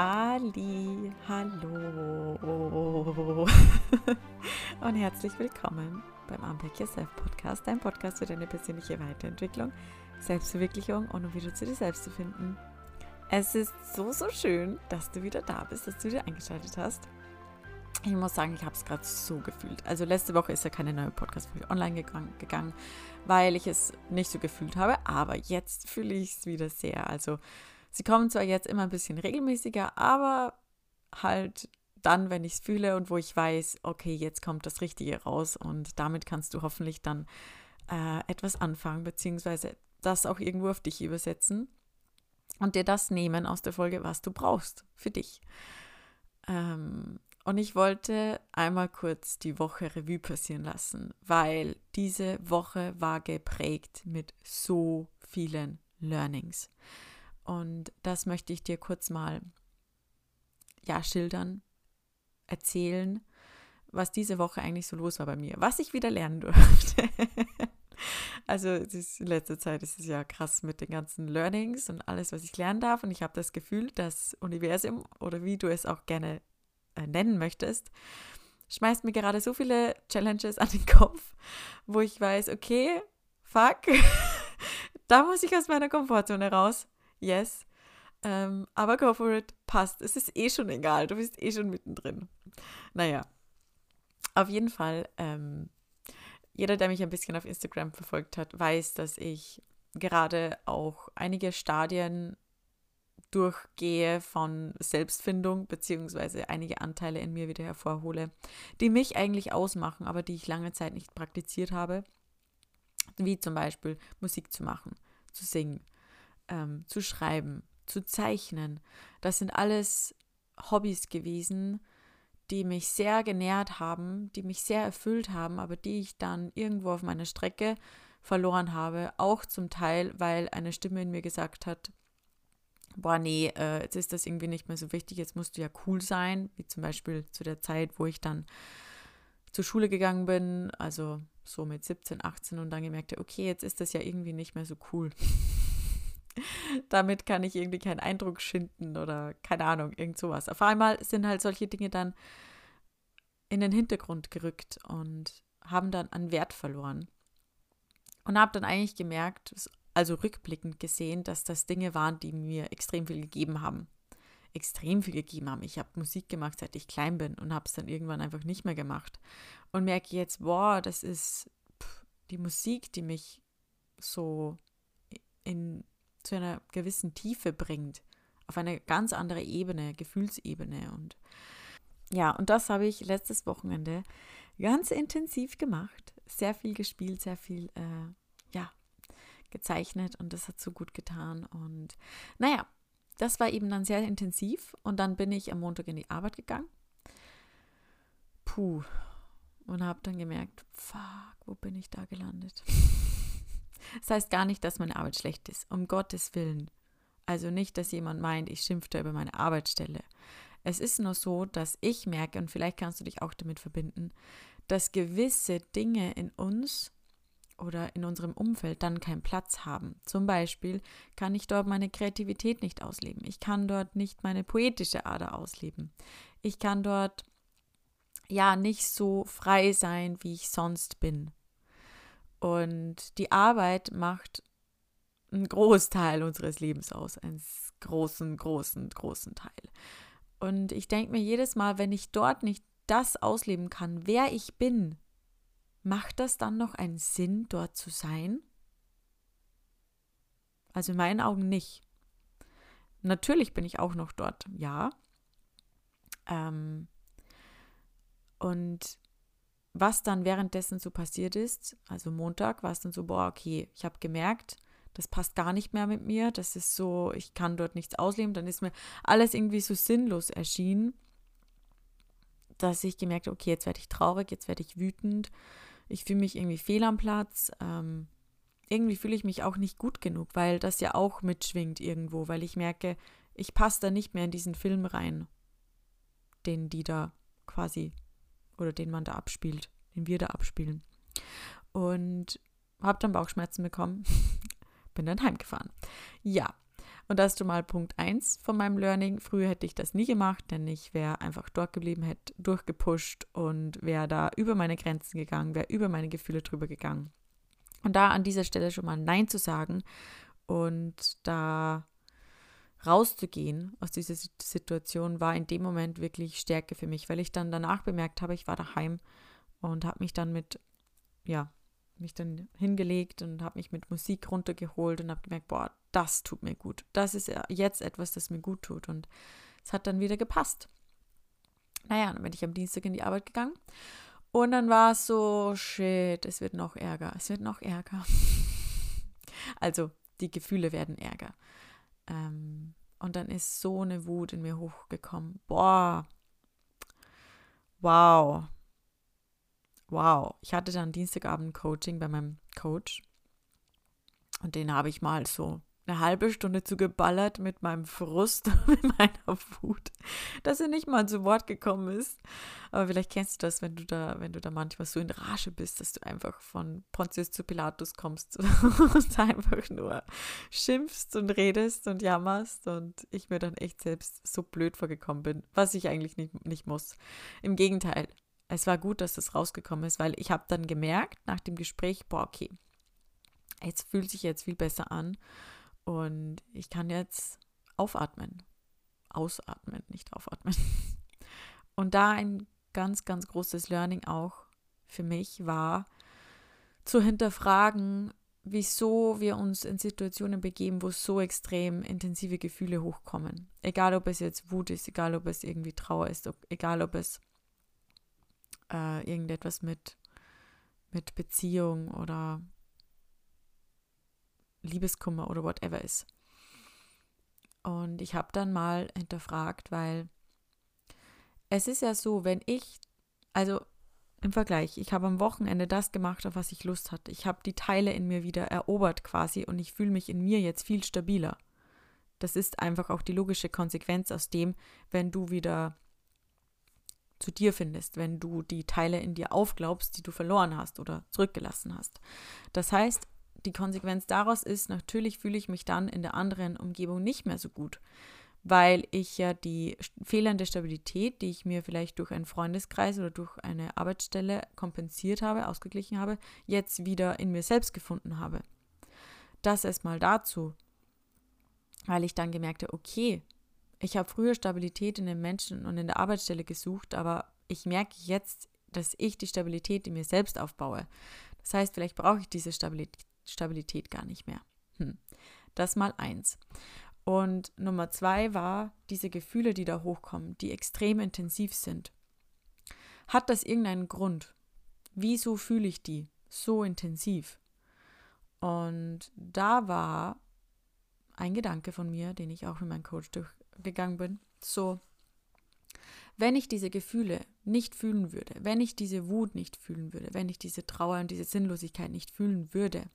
Halli, hallo und herzlich willkommen beim Unpack Yourself Podcast, dein Podcast für deine persönliche Weiterentwicklung, Selbstverwirklichung und um wieder zu dir selbst zu finden. Es ist so, so schön, dass du wieder da bist, dass du wieder eingeschaltet hast. Ich muss sagen, ich habe es gerade so gefühlt. Also letzte Woche ist ja keine neue Podcast-Folge online gegangen, weil ich es nicht so gefühlt habe, aber jetzt fühle ich es wieder sehr. Also Sie kommen zwar jetzt immer ein bisschen regelmäßiger, aber halt dann, wenn ich es fühle und wo ich weiß, okay, jetzt kommt das Richtige raus und damit kannst du hoffentlich dann äh, etwas anfangen, beziehungsweise das auch irgendwo auf dich übersetzen und dir das nehmen aus der Folge, was du brauchst für dich. Ähm, und ich wollte einmal kurz die Woche Revue passieren lassen, weil diese Woche war geprägt mit so vielen Learnings. Und das möchte ich dir kurz mal ja, schildern, erzählen, was diese Woche eigentlich so los war bei mir, was ich wieder lernen durfte. also in letzter Zeit ist es ja krass mit den ganzen Learnings und alles, was ich lernen darf. Und ich habe das Gefühl, das Universum oder wie du es auch gerne äh, nennen möchtest, schmeißt mir gerade so viele Challenges an den Kopf, wo ich weiß, okay, fuck, da muss ich aus meiner Komfortzone raus yes. Ähm, aber go for it, passt. Es ist eh schon egal, du bist eh schon mittendrin. Naja, auf jeden Fall, ähm, jeder, der mich ein bisschen auf Instagram verfolgt hat, weiß, dass ich gerade auch einige Stadien durchgehe von Selbstfindung, beziehungsweise einige Anteile in mir wieder hervorhole, die mich eigentlich ausmachen, aber die ich lange Zeit nicht praktiziert habe. Wie zum Beispiel Musik zu machen, zu singen, ähm, zu schreiben, zu zeichnen. Das sind alles Hobbys gewesen, die mich sehr genährt haben, die mich sehr erfüllt haben, aber die ich dann irgendwo auf meiner Strecke verloren habe. Auch zum Teil, weil eine Stimme in mir gesagt hat, boah, nee, äh, jetzt ist das irgendwie nicht mehr so wichtig, jetzt musst du ja cool sein, wie zum Beispiel zu der Zeit, wo ich dann zur Schule gegangen bin, also so mit 17, 18 und dann gemerkt, okay, jetzt ist das ja irgendwie nicht mehr so cool. damit kann ich irgendwie keinen Eindruck schinden oder keine Ahnung, irgend sowas. Auf einmal sind halt solche Dinge dann in den Hintergrund gerückt und haben dann an Wert verloren. Und habe dann eigentlich gemerkt, also rückblickend gesehen, dass das Dinge waren, die mir extrem viel gegeben haben. Extrem viel gegeben haben. Ich habe Musik gemacht, seit ich klein bin und habe es dann irgendwann einfach nicht mehr gemacht. Und merke jetzt, boah, das ist pff, die Musik, die mich so in zu einer gewissen Tiefe bringt, auf eine ganz andere Ebene, Gefühlsebene. Und ja, und das habe ich letztes Wochenende ganz intensiv gemacht. Sehr viel gespielt, sehr viel, äh, ja, gezeichnet und das hat so gut getan. Und naja, das war eben dann sehr intensiv und dann bin ich am Montag in die Arbeit gegangen. Puh. Und habe dann gemerkt, fuck, wo bin ich da gelandet? Das heißt gar nicht, dass meine Arbeit schlecht ist, um Gottes Willen. Also nicht, dass jemand meint, ich schimpfe über meine Arbeitsstelle. Es ist nur so, dass ich merke, und vielleicht kannst du dich auch damit verbinden, dass gewisse Dinge in uns oder in unserem Umfeld dann keinen Platz haben. Zum Beispiel kann ich dort meine Kreativität nicht ausleben. Ich kann dort nicht meine poetische Ader ausleben. Ich kann dort ja nicht so frei sein, wie ich sonst bin. Und die Arbeit macht einen Großteil unseres Lebens aus, einen großen, großen, großen Teil. Und ich denke mir jedes Mal, wenn ich dort nicht das ausleben kann, wer ich bin, macht das dann noch einen Sinn, dort zu sein? Also in meinen Augen nicht. Natürlich bin ich auch noch dort, ja. Ähm, und was dann währenddessen so passiert ist, also Montag war es dann so, boah, okay, ich habe gemerkt, das passt gar nicht mehr mit mir, das ist so, ich kann dort nichts ausleben, dann ist mir alles irgendwie so sinnlos erschienen, dass ich gemerkt habe, okay, jetzt werde ich traurig, jetzt werde ich wütend, ich fühle mich irgendwie fehl am Platz, ähm, irgendwie fühle ich mich auch nicht gut genug, weil das ja auch mitschwingt irgendwo, weil ich merke, ich passe da nicht mehr in diesen Film rein, den die da quasi oder den man da abspielt, den wir da abspielen. Und habe dann Bauchschmerzen bekommen, bin dann heimgefahren. Ja, Und das ist mal Punkt 1 von meinem Learning. Früher hätte ich das nie gemacht, denn ich wäre einfach dort geblieben, hätte durchgepusht und wäre da über meine Grenzen gegangen, wäre über meine Gefühle drüber gegangen. Und da an dieser Stelle schon mal Nein zu sagen und da rauszugehen aus dieser Situation war in dem Moment wirklich Stärke für mich, weil ich dann danach bemerkt habe, ich war daheim und habe mich dann mit, ja, mich dann hingelegt und habe mich mit Musik runtergeholt und habe gemerkt, boah, das tut mir gut. Das ist jetzt etwas, das mir gut tut. Und es hat dann wieder gepasst. Naja, dann bin ich am Dienstag in die Arbeit gegangen. Und dann war es so, shit, es wird noch ärger. Es wird noch ärger. also, die Gefühle werden ärger. Ähm, und dann ist so eine Wut in mir hochgekommen. Boah. Wow. Wow. Ich hatte dann Dienstagabend Coaching bei meinem Coach. Und den habe ich mal so eine halbe Stunde zugeballert mit meinem Frust, mit meiner Wut, dass er nicht mal zu Wort gekommen ist. Aber vielleicht kennst du das, wenn du da, wenn du da manchmal so in Rage bist, dass du einfach von Pontius zu Pilatus kommst und einfach nur schimpfst und redest und jammerst und ich mir dann echt selbst so blöd vorgekommen bin, was ich eigentlich nicht, nicht muss. Im Gegenteil, es war gut, dass das rausgekommen ist, weil ich habe dann gemerkt nach dem Gespräch, boah, okay, jetzt fühlt sich jetzt viel besser an und ich kann jetzt aufatmen. Ausatmen, nicht aufatmen. Und da ein ganz, ganz großes Learning auch für mich war, zu hinterfragen, wieso wir uns in Situationen begeben, wo so extrem intensive Gefühle hochkommen. Egal, ob es jetzt Wut ist, egal, ob es irgendwie Trauer ist, ob, egal, ob es äh, irgendetwas mit, mit Beziehung oder Liebeskummer oder whatever ist. Und ich habe dann mal hinterfragt, weil es ist ja so, wenn ich, also im Vergleich, ich habe am Wochenende das gemacht, auf was ich Lust hatte. Ich habe die Teile in mir wieder erobert quasi und ich fühle mich in mir jetzt viel stabiler. Das ist einfach auch die logische Konsequenz aus dem, wenn du wieder zu dir findest, wenn du die Teile in dir aufglaubst, die du verloren hast oder zurückgelassen hast. Das heißt, die Konsequenz daraus ist, natürlich fühle ich mich dann in der anderen Umgebung nicht mehr so gut, weil ich ja die fehlende Stabilität, die ich mir vielleicht durch einen Freundeskreis oder durch eine Arbeitsstelle kompensiert habe, ausgeglichen habe, jetzt wieder in mir selbst gefunden habe. Das erstmal dazu, weil ich dann gemerkt habe, okay, ich habe früher Stabilität in den Menschen und in der Arbeitsstelle gesucht, aber ich merke jetzt, dass ich die Stabilität in mir selbst aufbaue. Das heißt, vielleicht brauche ich diese Stabilität Stabilität gar nicht mehr. Hm. Das mal eins. Und Nummer zwei war diese Gefühle, die da hochkommen, die extrem intensiv sind. Hat das irgendeinen Grund? Wieso fühle ich die so intensiv? Und da war ein Gedanke von mir, den ich auch mit meinem Coach durchgegangen bin, so, wenn ich diese Gefühle nicht fühlen würde, wenn ich diese Wut nicht fühlen würde, wenn ich diese Trauer und diese Sinnlosigkeit nicht fühlen würde,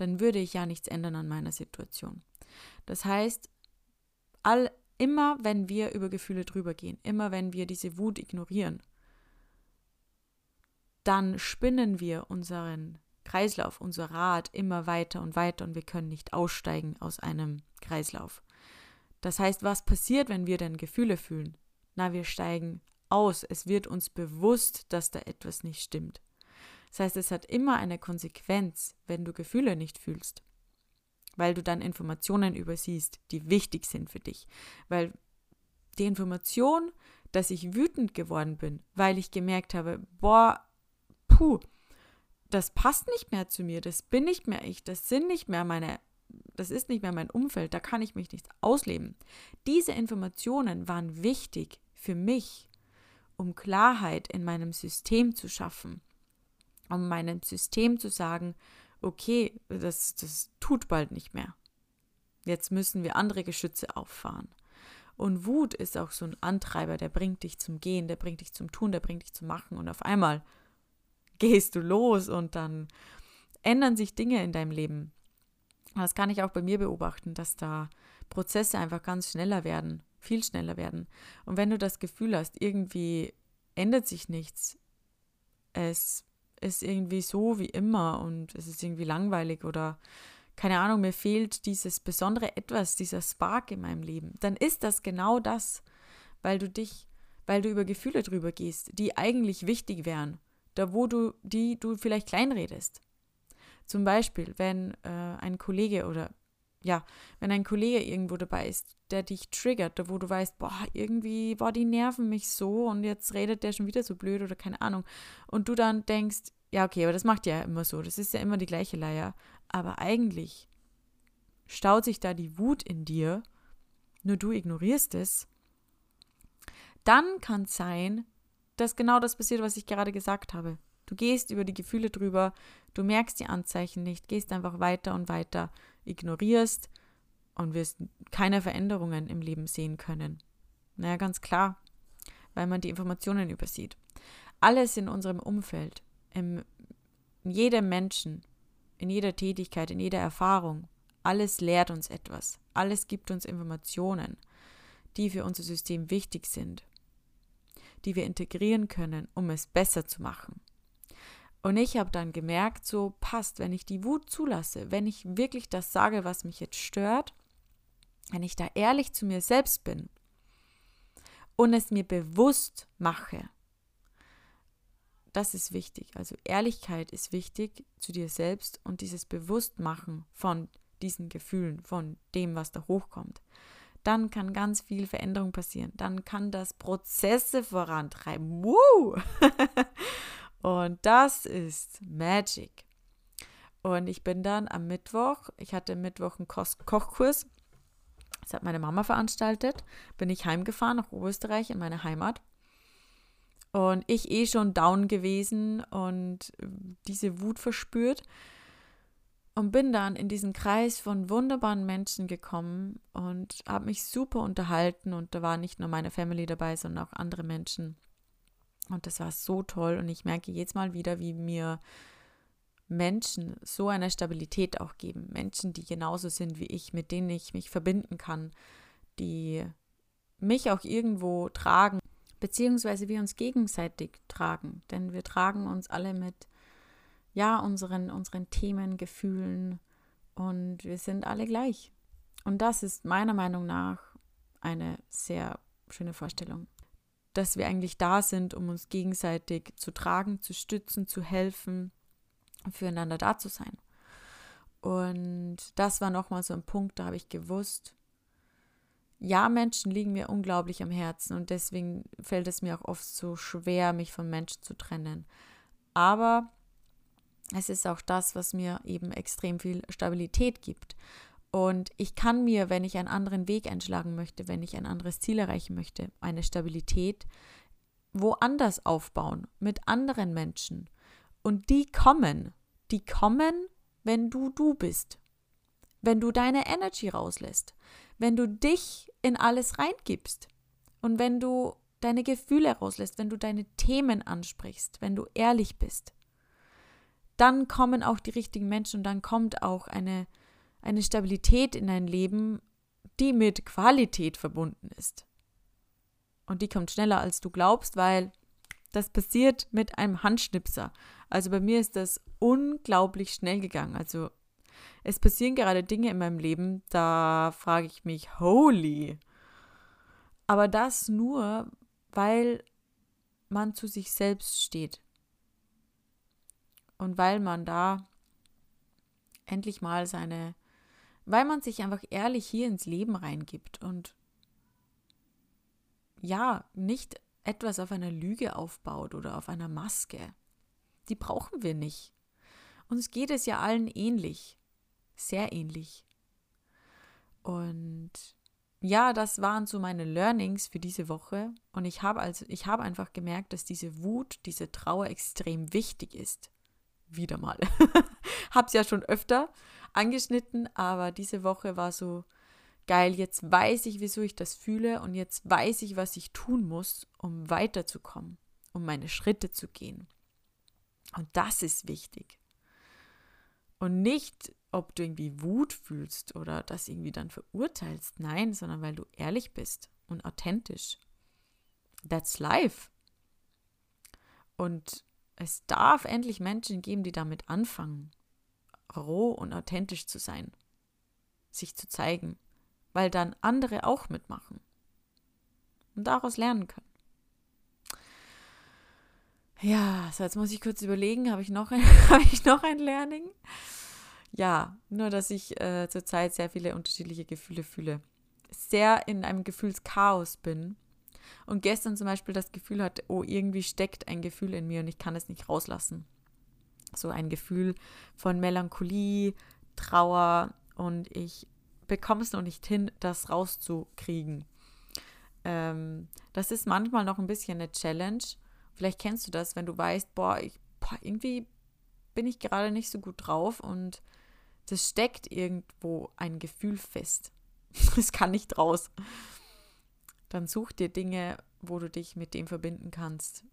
dann würde ich ja nichts ändern an meiner Situation. Das heißt, all, immer wenn wir über Gefühle drüber gehen, immer wenn wir diese Wut ignorieren, dann spinnen wir unseren Kreislauf, unser Rad immer weiter und weiter und wir können nicht aussteigen aus einem Kreislauf. Das heißt, was passiert, wenn wir denn Gefühle fühlen? Na, wir steigen aus. Es wird uns bewusst, dass da etwas nicht stimmt. Das heißt, es hat immer eine Konsequenz, wenn du Gefühle nicht fühlst, weil du dann Informationen übersiehst, die wichtig sind für dich, weil die Information, dass ich wütend geworden bin, weil ich gemerkt habe, boah, puh, das passt nicht mehr zu mir, das bin nicht mehr ich, das sind nicht mehr meine, das ist nicht mehr mein Umfeld, da kann ich mich nicht ausleben. Diese Informationen waren wichtig für mich, um Klarheit in meinem System zu schaffen, um meinem System zu sagen, okay, das, das tut bald nicht mehr. Jetzt müssen wir andere Geschütze auffahren. Und Wut ist auch so ein Antreiber, der bringt dich zum Gehen, der bringt dich zum Tun, der bringt dich zum Machen. Und auf einmal gehst du los und dann ändern sich Dinge in deinem Leben. Das kann ich auch bei mir beobachten, dass da Prozesse einfach ganz schneller werden, viel schneller werden. Und wenn du das Gefühl hast, irgendwie ändert sich nichts, es ist irgendwie so wie immer und es ist irgendwie langweilig oder keine Ahnung, mir fehlt dieses besondere Etwas, dieser Spark in meinem Leben, dann ist das genau das, weil du dich, weil du über Gefühle drüber gehst, die eigentlich wichtig wären, da wo du, die du vielleicht kleinredest. Zum Beispiel, wenn äh, ein Kollege oder ja, wenn ein Kollege irgendwo dabei ist, der dich triggert, wo du weißt, boah, irgendwie, boah, die nerven mich so und jetzt redet der schon wieder so blöd oder keine Ahnung. Und du dann denkst, ja, okay, aber das macht ja immer so, das ist ja immer die gleiche Leier. Aber eigentlich staut sich da die Wut in dir, nur du ignorierst es. Dann kann es sein, dass genau das passiert, was ich gerade gesagt habe. Du gehst über die Gefühle drüber, du merkst die Anzeichen nicht, gehst einfach weiter und weiter, ignorierst und wirst keine Veränderungen im Leben sehen können. Naja, ganz klar, weil man die Informationen übersieht. Alles in unserem Umfeld, im, in jedem Menschen, in jeder Tätigkeit, in jeder Erfahrung, alles lehrt uns etwas. Alles gibt uns Informationen, die für unser System wichtig sind, die wir integrieren können, um es besser zu machen. Und ich habe dann gemerkt, so passt, wenn ich die Wut zulasse, wenn ich wirklich das sage, was mich jetzt stört, wenn ich da ehrlich zu mir selbst bin und es mir bewusst mache, das ist wichtig. Also Ehrlichkeit ist wichtig zu dir selbst und dieses Bewusstmachen von diesen Gefühlen, von dem, was da hochkommt. Dann kann ganz viel Veränderung passieren. Dann kann das Prozesse vorantreiben. Woo! Und das ist Magic. Und ich bin dann am Mittwoch, ich hatte Mittwoch einen Kochkurs, das hat meine Mama veranstaltet, bin ich heimgefahren nach Oberösterreich in meine Heimat. Und ich eh schon down gewesen und diese Wut verspürt. Und bin dann in diesen Kreis von wunderbaren Menschen gekommen und habe mich super unterhalten. Und da war nicht nur meine Family dabei, sondern auch andere Menschen. Und das war so toll. Und ich merke jetzt mal wieder, wie mir Menschen so eine Stabilität auch geben. Menschen, die genauso sind wie ich, mit denen ich mich verbinden kann, die mich auch irgendwo tragen, beziehungsweise wir uns gegenseitig tragen. Denn wir tragen uns alle mit, ja, unseren, unseren Themen, Gefühlen und wir sind alle gleich. Und das ist meiner Meinung nach eine sehr schöne Vorstellung dass wir eigentlich da sind, um uns gegenseitig zu tragen, zu stützen, zu helfen, füreinander da zu sein. Und das war nochmal so ein Punkt, da habe ich gewusst, ja, Menschen liegen mir unglaublich am Herzen und deswegen fällt es mir auch oft so schwer, mich von Menschen zu trennen. Aber es ist auch das, was mir eben extrem viel Stabilität gibt. Und ich kann mir, wenn ich einen anderen Weg einschlagen möchte, wenn ich ein anderes Ziel erreichen möchte, eine Stabilität woanders aufbauen, mit anderen Menschen. Und die kommen, die kommen, wenn du du bist, wenn du deine Energy rauslässt, wenn du dich in alles reingibst und wenn du deine Gefühle rauslässt, wenn du deine Themen ansprichst, wenn du ehrlich bist. Dann kommen auch die richtigen Menschen und dann kommt auch eine eine Stabilität in dein Leben, die mit Qualität verbunden ist. Und die kommt schneller, als du glaubst, weil das passiert mit einem Handschnipser. Also bei mir ist das unglaublich schnell gegangen. Also es passieren gerade Dinge in meinem Leben, da frage ich mich, holy. Aber das nur, weil man zu sich selbst steht. Und weil man da endlich mal seine weil man sich einfach ehrlich hier ins Leben reingibt und ja, nicht etwas auf einer Lüge aufbaut oder auf einer Maske. Die brauchen wir nicht. Uns geht es ja allen ähnlich, sehr ähnlich. Und ja, das waren so meine Learnings für diese Woche. Und ich habe also, ich habe einfach gemerkt, dass diese Wut, diese Trauer extrem wichtig ist. Wieder mal. Hab's ja schon öfter angeschnitten, aber diese Woche war so geil. Jetzt weiß ich, wieso ich das fühle und jetzt weiß ich, was ich tun muss, um weiterzukommen, um meine Schritte zu gehen. Und das ist wichtig. Und nicht, ob du irgendwie Wut fühlst oder das irgendwie dann verurteilst. Nein, sondern weil du ehrlich bist und authentisch. That's life. Und es darf endlich Menschen geben, die damit anfangen roh und authentisch zu sein, sich zu zeigen, weil dann andere auch mitmachen und daraus lernen können. Ja, so jetzt muss ich kurz überlegen, habe ich noch ein, habe ich noch ein Learning? Ja, nur dass ich äh, zurzeit sehr viele unterschiedliche Gefühle fühle. Sehr in einem Gefühlschaos bin. Und gestern zum Beispiel das Gefühl hatte, oh, irgendwie steckt ein Gefühl in mir und ich kann es nicht rauslassen. So ein Gefühl von Melancholie, Trauer und ich bekomme es noch nicht hin, das rauszukriegen. Ähm, das ist manchmal noch ein bisschen eine Challenge. Vielleicht kennst du das, wenn du weißt, boah, ich, boah, irgendwie bin ich gerade nicht so gut drauf und das steckt irgendwo ein Gefühl fest. Es kann nicht raus. Dann such dir Dinge, wo du dich mit dem verbinden kannst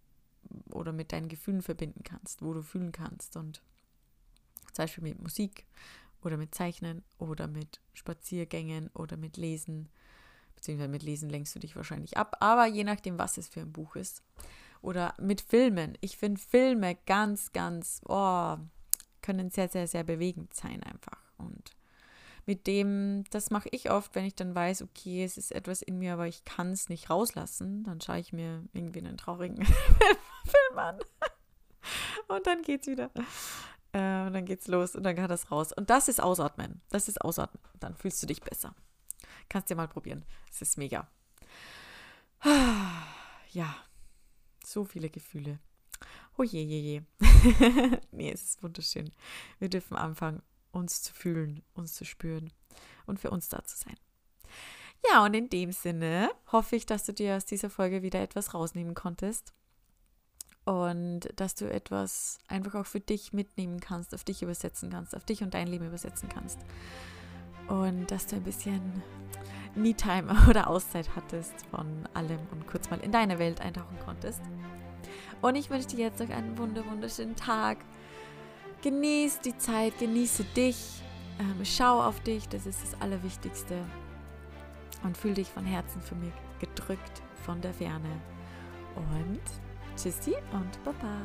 oder mit deinen Gefühlen verbinden kannst, wo du fühlen kannst. Und zum Beispiel mit Musik oder mit Zeichnen oder mit Spaziergängen oder mit Lesen. Beziehungsweise mit Lesen lenkst du dich wahrscheinlich ab, aber je nachdem, was es für ein Buch ist. Oder mit Filmen. Ich finde Filme ganz, ganz, oh, können sehr, sehr, sehr bewegend sein einfach. Und mit dem, das mache ich oft, wenn ich dann weiß, okay, es ist etwas in mir, aber ich kann es nicht rauslassen, dann schaue ich mir irgendwie einen traurigen Film an. Und dann geht's wieder. Äh, und dann geht's los und dann kann das raus. Und das ist Ausatmen. Das ist Ausatmen. Dann fühlst du dich besser. Kannst dir mal probieren. Es ist mega. Ja, so viele Gefühle. Oh je, je, je. nee, es ist wunderschön. Wir dürfen anfangen, uns zu fühlen, uns zu spüren und für uns da zu sein. Ja, und in dem Sinne hoffe ich, dass du dir aus dieser Folge wieder etwas rausnehmen konntest und dass du etwas einfach auch für dich mitnehmen kannst, auf dich übersetzen kannst, auf dich und dein Leben übersetzen kannst. Und dass du ein bisschen Me-Time oder Auszeit hattest von allem und kurz mal in deine Welt eintauchen konntest. Und ich wünsche dir jetzt noch einen wunderschönen Tag. Genieß die Zeit, genieße dich, ähm, schau auf dich, das ist das Allerwichtigste. Und fühl dich von Herzen für mich gedrückt von der Ferne. Und tschüssi und baba.